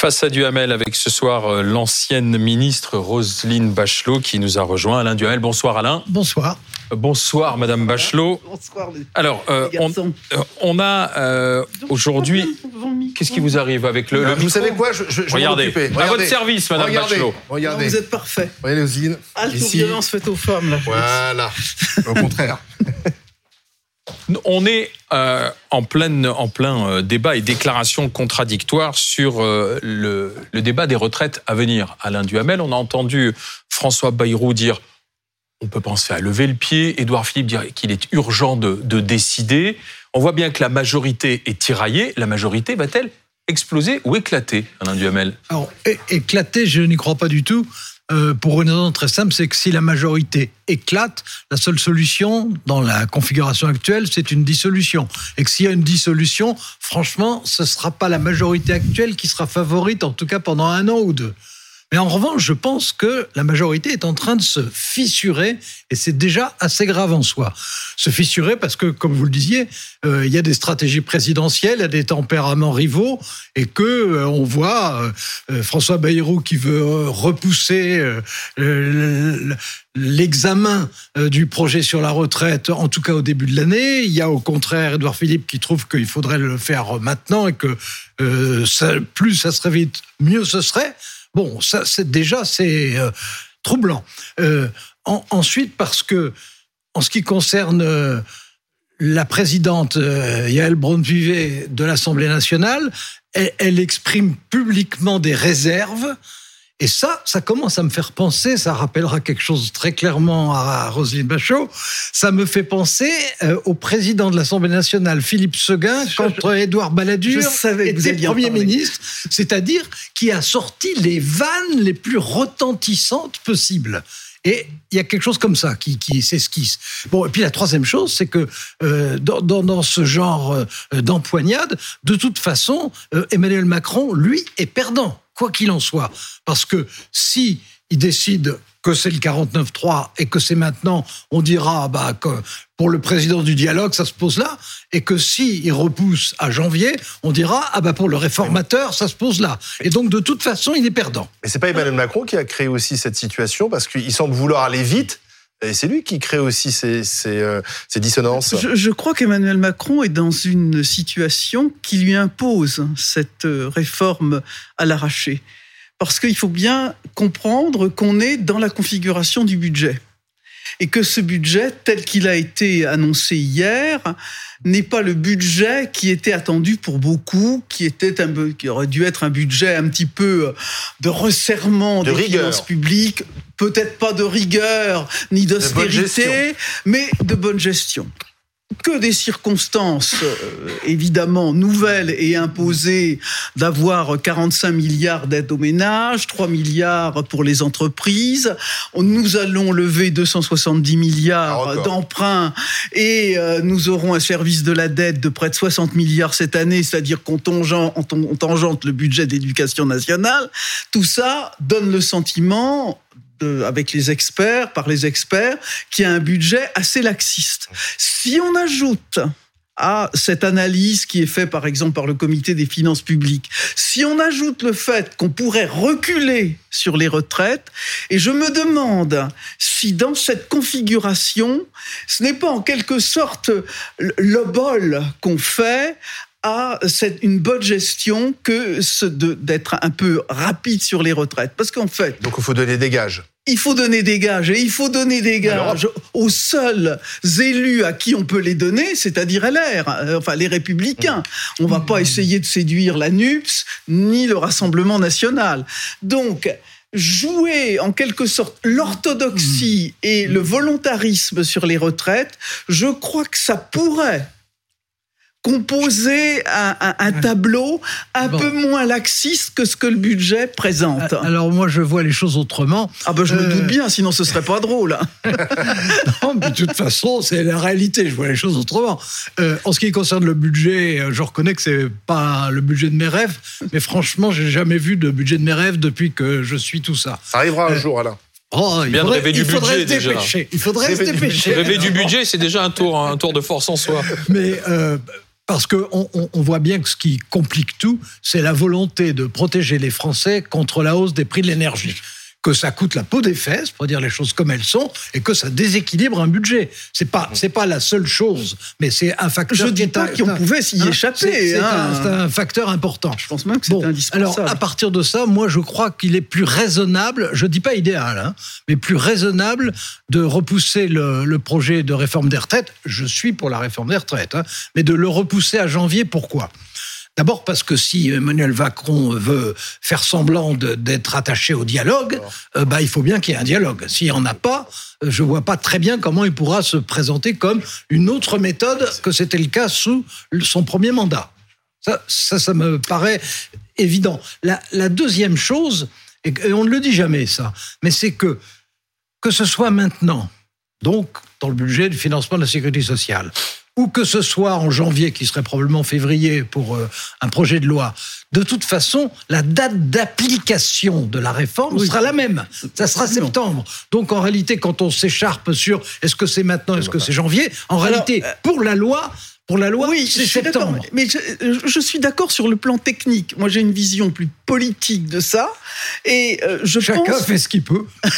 Face à Duhamel avec ce soir euh, l'ancienne ministre Roselyne Bachelot qui nous a rejoint. Alain Duhamel, bonsoir Alain. Bonsoir. Euh, bonsoir Madame Bachelot. Bonsoir. Les... Alors, euh, on, on, a euh, aujourd'hui. Qu'est-ce qui vous arrive avec le. le vous savez quoi Je, je, je Regardez. À votre service, Madame Regardez. Bachelot. Regardez. Non, vous êtes parfait. Regardez, Roselyne. Ici. violences faites aux femmes. Là. Voilà. Au contraire. On est euh, en, pleine, en plein euh, débat et déclaration contradictoire sur euh, le, le débat des retraites à venir. Alain Duhamel, on a entendu François Bayrou dire on peut penser à lever le pied. Édouard Philippe dire qu'il est urgent de, de décider. On voit bien que la majorité est tiraillée. La majorité va-t-elle exploser ou éclater, Alain Duhamel? Alors, éclater, je n'y crois pas du tout. Euh, pour une raison très simple, c'est que si la majorité éclate, la seule solution dans la configuration actuelle, c'est une dissolution. Et que s'il y a une dissolution, franchement, ce ne sera pas la majorité actuelle qui sera favorite, en tout cas pendant un an ou deux. Mais en revanche, je pense que la majorité est en train de se fissurer et c'est déjà assez grave en soi. Se fissurer parce que, comme vous le disiez, euh, il y a des stratégies présidentielles, il y a des tempéraments rivaux et que euh, on voit euh, François Bayrou qui veut repousser le- l'examen du projet sur la retraite, en tout cas au début de l'année. Il y a au contraire Edouard Philippe qui trouve qu'il faudrait le faire maintenant et que plus ça serait vite, mieux ce serait. Bon, ça, c'est déjà c'est euh, troublant. Euh, en- ensuite, parce que en ce qui concerne euh, la présidente Yael Braun-Pivet de l'Assemblée nationale, elle exprime publiquement des réserves. Et ça, ça commence à me faire penser, ça rappellera quelque chose très clairement à Roselyne Bachot, ça me fait penser euh, au président de l'Assemblée nationale, Philippe Seguin, euh, Édouard Balladur était Premier ministre, c'est-à-dire qui a sorti les vannes les plus retentissantes possibles. Et il y a quelque chose comme ça qui, qui s'esquisse. Bon, et puis la troisième chose, c'est que euh, dans, dans, dans ce genre euh, d'empoignade, de toute façon, Emmanuel Macron, lui, est perdant, quoi qu'il en soit. Parce que si il décide que c'est le 49-3 et que c'est maintenant, on dira bah, que pour le président du dialogue, ça se pose là, et que si il repousse à janvier, on dira ah bah pour le réformateur, ça se pose là. Et donc de toute façon, il est perdant. Mais c'est pas Emmanuel Macron qui a créé aussi cette situation parce qu'il semble vouloir aller vite. Et c'est lui qui crée aussi ces, euh, ces dissonances. Je, je crois qu'Emmanuel Macron est dans une situation qui lui impose cette euh, réforme à l'arraché. Parce qu'il faut bien comprendre qu'on est dans la configuration du budget. Et que ce budget, tel qu'il a été annoncé hier, n'est pas le budget qui était attendu pour beaucoup, qui était un, peu- qui aurait dû être un budget un petit peu de resserrement De des rigueur. finances publiques, peut-être pas de rigueur ni d'austérité, mais de bonne gestion. Que des circonstances euh, évidemment nouvelles et imposées d'avoir 45 milliards d'aides aux ménages, 3 milliards pour les entreprises. Nous allons lever 270 Un milliards record. d'emprunts et euh, nous aurons un service de la dette de près de 60 milliards cette année, c'est-à-dire qu'on tangente, on tangente le budget d'éducation nationale. Tout ça donne le sentiment de- avec les experts, par les experts, qu'il y a un budget assez laxiste. Si on ajoute à cette analyse qui est faite par exemple par le comité des finances publiques, si on ajoute le fait qu'on pourrait reculer sur les retraites, et je me demande si dans cette configuration, ce n'est pas en quelque sorte le bol qu'on fait à cette, une bonne gestion que d'être un peu rapide sur les retraites. Parce qu'en fait, Donc il faut donner des gages. il faut donner des gages et il faut donner des gages aux seuls élus à qui on peut les donner, c'est-à-dire LR, euh, enfin les républicains. On va pas essayer de séduire la NUPS ni le Rassemblement national. Donc, jouer en quelque sorte l'orthodoxie et le volontarisme sur les retraites, je crois que ça pourrait composer un, un- un tableau un Bon. peu moins laxiste que ce que le budget présente. Alors moi, je vois les choses autrement. Ah ben je me Euh, doute bien, sinon ce serait pas drôle. hein. Non, mais de toute façon, c'est la réalité. Je vois les choses autrement. Euh, en ce qui concerne le budget, euh, je reconnais que c'est pas le budget de mes rêves, mais franchement, j'ai jamais vu de budget de mes rêves depuis que je suis tout ça. Ça arrivera un Euh, jour, Alain. Oh, il Bien de faudrait, rêver du il faudrait budget, se déjà. dépêcher. Il faudrait se dépêcher. Rêver du budget, c'est déjà un tour, un tour de force en soi. Mais euh, Parce qu'on on, on voit bien que ce qui complique tout, c'est la volonté de protéger les Français contre la hausse des prix de l'énergie que ça coûte la peau des fesses, pour dire les choses comme elles sont, et que ça déséquilibre un budget. C'est pas, c'est pas la seule chose, mais c'est un facteur. Je dis pas qu'on pouvait s'y échapper. C'est un, un, facteur important. Je pense même que c'est bon, indispensable. Alors, à partir de ça, moi, je crois qu'il est plus raisonnable, je dis pas idéal, hein, mais plus raisonnable de repousser le, le, projet de réforme des retraites. Je suis pour la réforme des retraites, hein, mais de le repousser à janvier. Pourquoi? D'abord parce que si Emmanuel Macron veut faire semblant d'être attaché au dialogue, euh, bah, il faut bien qu'il y ait un dialogue. S'il n'y en a pas, euh, je vois pas très bien comment il pourra se présenter comme une autre méthode que c'était le cas sous son premier mandat. Ça, ça, ça me paraît évident. La, la deuxième chose, et on ne le dit jamais ça, mais c'est que que ce soit maintenant, donc dans le budget du financement de la sécurité sociale, ou que ce soit en janvier, qui serait probablement février pour euh, un projet de loi, de toute façon, la date d'application de la réforme oui. sera la même. Ça sera septembre. Donc en réalité, quand on s'écharpe sur est-ce que c'est maintenant, est-ce que c'est janvier, en Alors, réalité, euh, pour la loi, pour la loi, oui, c'est septembre. Mais je, je, suis d'accord sur le plan technique. Moi, j'ai une vision plus politique de ça. Et euh, je Chacun pense... fait ce qu'il peut.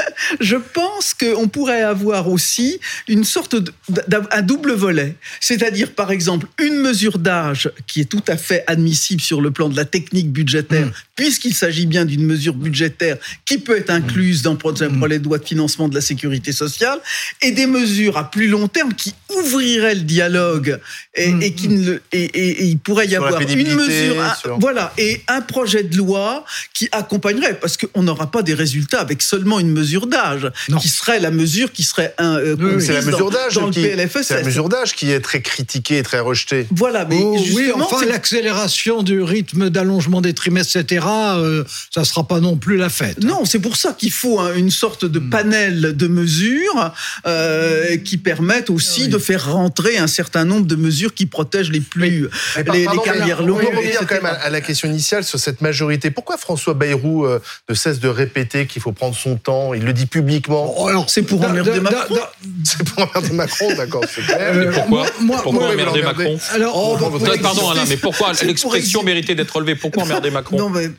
je pense qu'on pourrait avoir aussi une sorte d'un double volet. C'est-à-dire, par exemple, une mesure d'âge qui est tout à fait admissible sur le plan de la technique budgétaire, mmh. puisqu'il s'agit bien d'une mesure budgétaire qui peut être incluse dans le projet de loi de financement de la sécurité sociale, et des mesures à plus long terme qui ouvriraient le dialogue et, mmh. et qui ne le, et, et, et, il pourrait y sur avoir une mesure, un, sur... voilà, et un projet de loi qui accompagnerait, parce qu'on n'aura pas des résultats avec seulement une mesure d'âge, qui serait la mesure qui serait un, euh, oui, c'est la mesure d'âge dans, dans qui, le PLFSS. C'est la mesure d'âge qui est très critiquée et très rejetée. Voilà, mais oh, oui, enfin l'accélération du rythme d'allongement des trimestres, etc. Euh, ça sera pas non plus la fête. Non, c'est pour ça qu'il faut hein, une sorte de panel de mesures euh, qui permettent aussi oui. de faire rentrer un certain nombre de mesures qui protègent les plus mais, les, pardon, les carrières longues. On revenir quand même à, à, la question initiale sur cette majorité. Pourquoi François Bayrou euh, ne cesse de répéter qu'il faut prendre son temps Il le dit publiquement. Oh, alors c'est pour emmerder Macron. C'est pour emmerder Macron, d'accord. Euh, pourquoi moi, pourquoi moi, emmerder Macron Alors, oh, oh, pardon Alain, mais pourquoi l'expression méritait d'être relevée? Pourquoi emmerder Macron? Non mais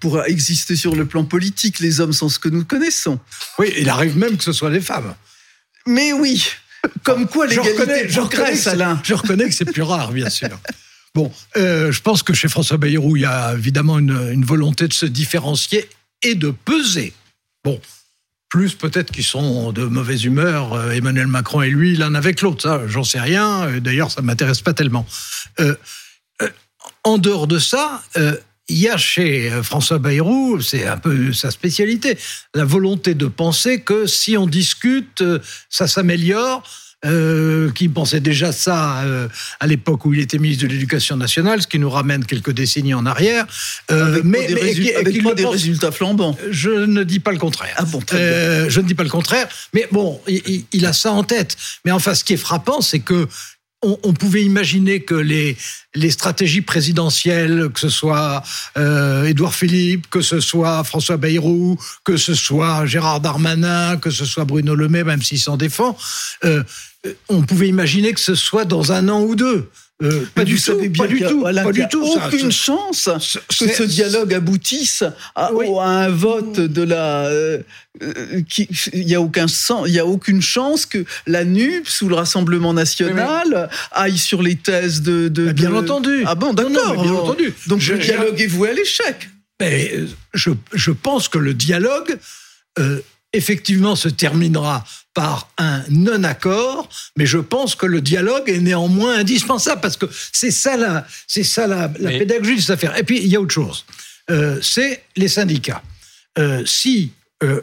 pour exister sur le plan politique, les hommes sont ce que nous connaissons. Oui, il arrive même que ce soit des femmes. Mais oui, comme quoi l'égalité je reconnais, Alain. Je reconnais que c'est plus rare, bien sûr. Bon, euh, je pense que chez François Bayrou, il y a évidemment une, une volonté de se différencier et de peser. Bon, plus peut-être qu'ils sont de mauvaise humeur, euh, Emmanuel Macron et lui, l'un avec l'autre. Ça, j'en sais rien. D'ailleurs, ça m'intéresse pas tellement. Euh, euh, en dehors de ça, euh, il y a chez François Bayrou, c'est un peu sa spécialité, la volonté de penser que si on discute, ça s'améliore. Euh, qui pensait déjà ça euh, à l'époque où il était ministre de l'Éducation nationale, ce qui nous ramène quelques décennies en arrière. Euh, avec mais, des, mais, résultats, avec qui, des pense, résultats flambants. Je ne dis pas le contraire. Ah bon, je ne dis pas le contraire, mais bon, il, il, a ça en tête. Mais enfin, ce qui est frappant, c'est que on, on, pouvait imaginer que les, les stratégies présidentielles, que ce soit euh, Édouard Philippe, que ce soit François Bayrou, que ce soit Gérard Darmanin, que ce soit Bruno Le Maire, même s'il s'en défend, euh, on pouvait imaginer que ce soit dans un an ou deux. Euh, pas, du tout, pas du tout, pas du tout, aucune ça, chance que ce dialogue aboutisse à, oui. à un vote de la. Euh, qui, il y a aucun sens, il y a aucune chance que la NUP sous le Rassemblement national oui, aille sur les thèses de. de bah, bien de... entendu. Ah bon, d'accord, bien entendu. Donc je, le dialogue est voué à l'échec. Mais je, je pense que le dialogue. Euh, effectivement se terminera par un non-accord, mais je pense que le dialogue est néanmoins indispensable parce que c'est ça la, c'est ça la, la mais... pédagogie de cette affaire. Et puis il y a autre chose, euh, c'est les syndicats. Euh, si euh,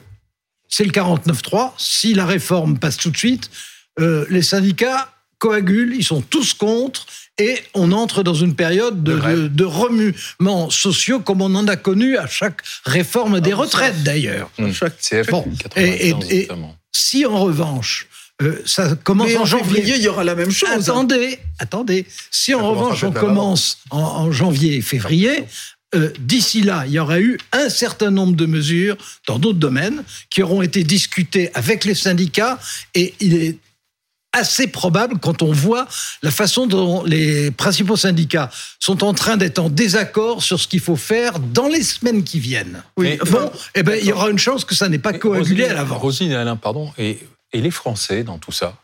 c'est le 49-3, si la réforme passe tout de suite, les syndicats coagulent, ils sont tous contre, et on entre dans une période de, de, de remuements sociaux comme on en a connu à chaque réforme des ah, retraites d'ailleurs. Mmh. Chaque CF bon, et, et, et si en revanche euh, ça commence Mais en, en janvier, il y aura la même chose. Attendez, attendez. Si en revanche on commence en, en, janvier et février, euh, d'ici là, il y aura eu un certain nombre de mesures dans d'autres domaines qui auront été discutées avec les syndicats et il est assez probable quand on voit la façon dont les principaux syndicats sont en train d'être en désaccord sur ce qu'il faut faire dans les semaines qui viennent. Oui, bon, eh ben, il y aura une chance que ça n'est pas coagulé à l'avant. Rosine et Alain, pardon. Et, et les Français dans tout ça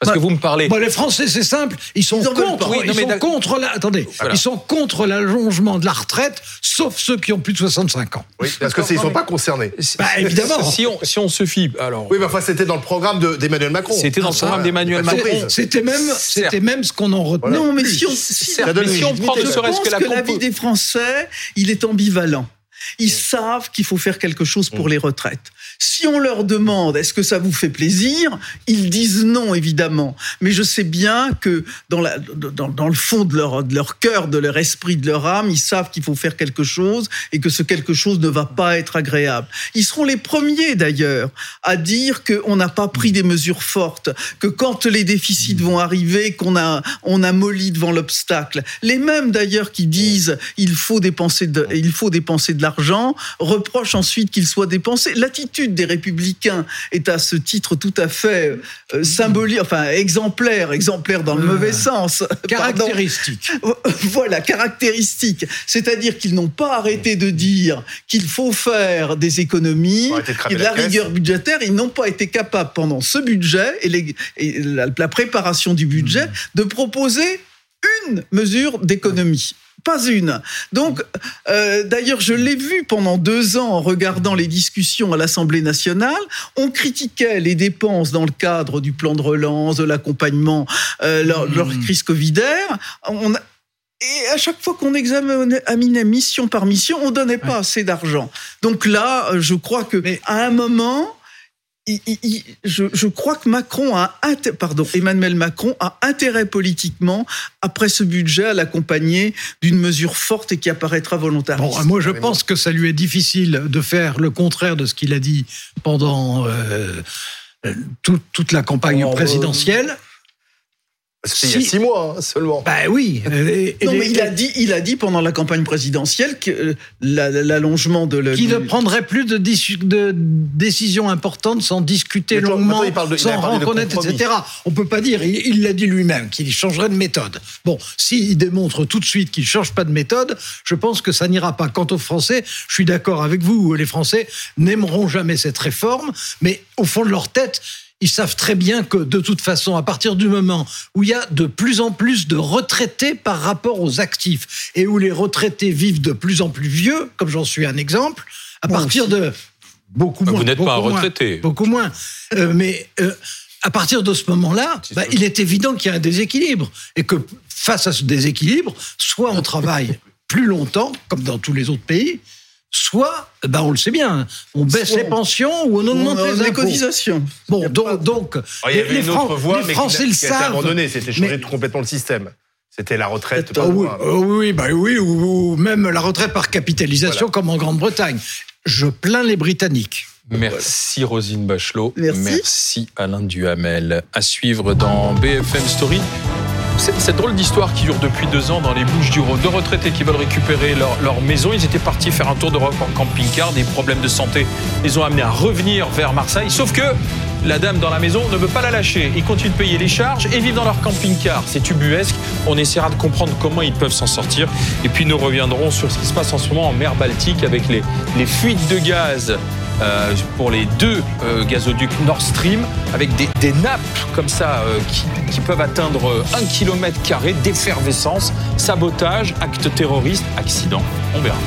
parce que vous me parlez. Bon, les Français, c'est simple. Ils sont Ils contre. pas. Oui, non, ils mais sont contre la. Attendez. Voilà. Ils sont contre l'allongement de la retraite, sauf ceux qui ont plus de 65 ans. Oui, parce que non, sont mais- pas concernés. Bah, évidemment. Si on, si on se fie. Alors. Oui, mais enfin, c'était dans le programme de- d'Emmanuel Macron. C'était dans le Ah, programme d'Emmanuel de Macron. C'était même, c'était même ce qu'on en retenait. Non, mais si on, si mais si on prend ne. Je serait-ce pense que la que compo- l'avis des Français, il est ambivalent. Ils savent qu'il faut faire quelque chose pour les retraites. Si on leur demande est-ce que ça vous fait plaisir, ils disent non évidemment. Mais je sais bien que dans, le fond de leur, de leur cœur, de leur esprit, de leur âme, ils savent qu'il faut faire quelque chose et que ce quelque chose ne va pas être agréable. Ils seront les premiers d'ailleurs à dire qu'on n'a pas pris des mesures fortes, que quand les déficits vont arriver, qu'on a, on a molli devant l'obstacle. Les mêmes d'ailleurs qui disent il faut dépenser de, il faut dépenser de l'argent, reprochent ensuite qu'il soit dépensé. L'attitude des républicains est à ce titre tout à fait euh, symbolique, enfin exemplaire, exemplaire dans le Euh, mauvais sens. Caractéristique. Voilà, caractéristique. C'est-à-dire qu'ils n'ont pas arrêté de dire qu'il faut faire des économies de de la rigueur budgétaire. Ils n'ont pas été capables pendant ce budget et, les- et la, la préparation du budget Mmh. de proposer une mesure d'économie. Pas une. Donc, euh, d'ailleurs, je l'ai vu pendant deux ans en regardant les discussions à l'Assemblée nationale. On critiquait les dépenses dans le cadre du plan de relance, de l'accompagnement, euh, leur, Mmh. leur crise covidaire. On a- et à chaque fois qu'on examinait mission par mission, on donnait pas assez d'argent. Donc là, euh, je crois que Mais- à un moment, il- il- il- je, je crois que Macron a pardon, Emmanuel Macron a intérêt politiquement après ce budget à l'accompagner d'une mesure forte et qui apparaîtra volontariste. Bon, moi, je pense que ça lui est difficile de faire le contraire de ce qu'il a dit pendant euh, euh, tout- toute la campagne Oh, présidentielle. C'était il y a Si- six mois hein, seulement. Ben oui. Et- et non, mais il a dit, il a dit pendant la campagne présidentielle que euh, la- l'allongement de le, qui du- ne prendrait plus de, décisions importantes sans discuter Mais toi, longuement, parle de- sans reconnaître, etc. On peut pas dire, il l'a dit lui-même, qu'il changerait de méthode. Bon, s'il démontre tout de suite qu'il change pas de méthode, je pense que ça n'ira pas. Quant aux Français, je suis d'accord avec vous, les Français n'aimeront jamais cette réforme, mais au fond de leur tête, ils savent très bien que de toute façon, à partir du moment où il y a de plus en plus de retraités par rapport aux actifs et où les retraités vivent de plus en plus vieux, comme j'en suis un exemple, à Moi partir aussi. de beaucoup Vous moins, n'êtes pas un moins, retraité. beaucoup moins. Euh, mais euh, à partir de ce moment-là, bah, il est évident qu'il y a un déséquilibre et que face à ce déséquilibre, soit on travaille plus longtemps, comme dans tous les autres pays, soit, bah, on le sait bien, on baisse Soit les pensions ou on on augmente a les les impôts. cotisations. Bon, donc, donc Alors, il y avait les, une Fran- autre voie, les mais Français qui, le savent. C'était changer Mais- tout complètement le système. C'était la retraite. Ah oui, par- ah oui, bah oui, ou, ou même la retraite par capitalisation Voilà. comme en Grande-Bretagne. Je plains les Britanniques. Merci Rosine Bachelot. Merci. Alain Duhamel. À suivre dans BFM Story. Cette, drôle d'histoire qui dure depuis deux ans dans les Bouches du Rhône. Deux retraités qui veulent récupérer leur, maison. Ils étaient partis faire un tour d'Europe en camping-car. Des problèmes de santé les ont amenés à revenir vers Marseille. Sauf que la dame dans la maison ne veut pas la lâcher. Ils continuent de payer les charges et vivent dans leur camping-car. C'est ubuesque. On essaiera de comprendre comment ils peuvent s'en sortir. Et puis nous reviendrons sur ce qui se passe en ce moment en mer Baltique avec les, les fuites de gaz euh, pour les deux euh, gazoducs Nord Stream, avec des, nappes comme ça euh, qui, qui peuvent atteindre euh, un kilomètre carré d'effervescence, sabotage, acte terroriste, accident. On verra.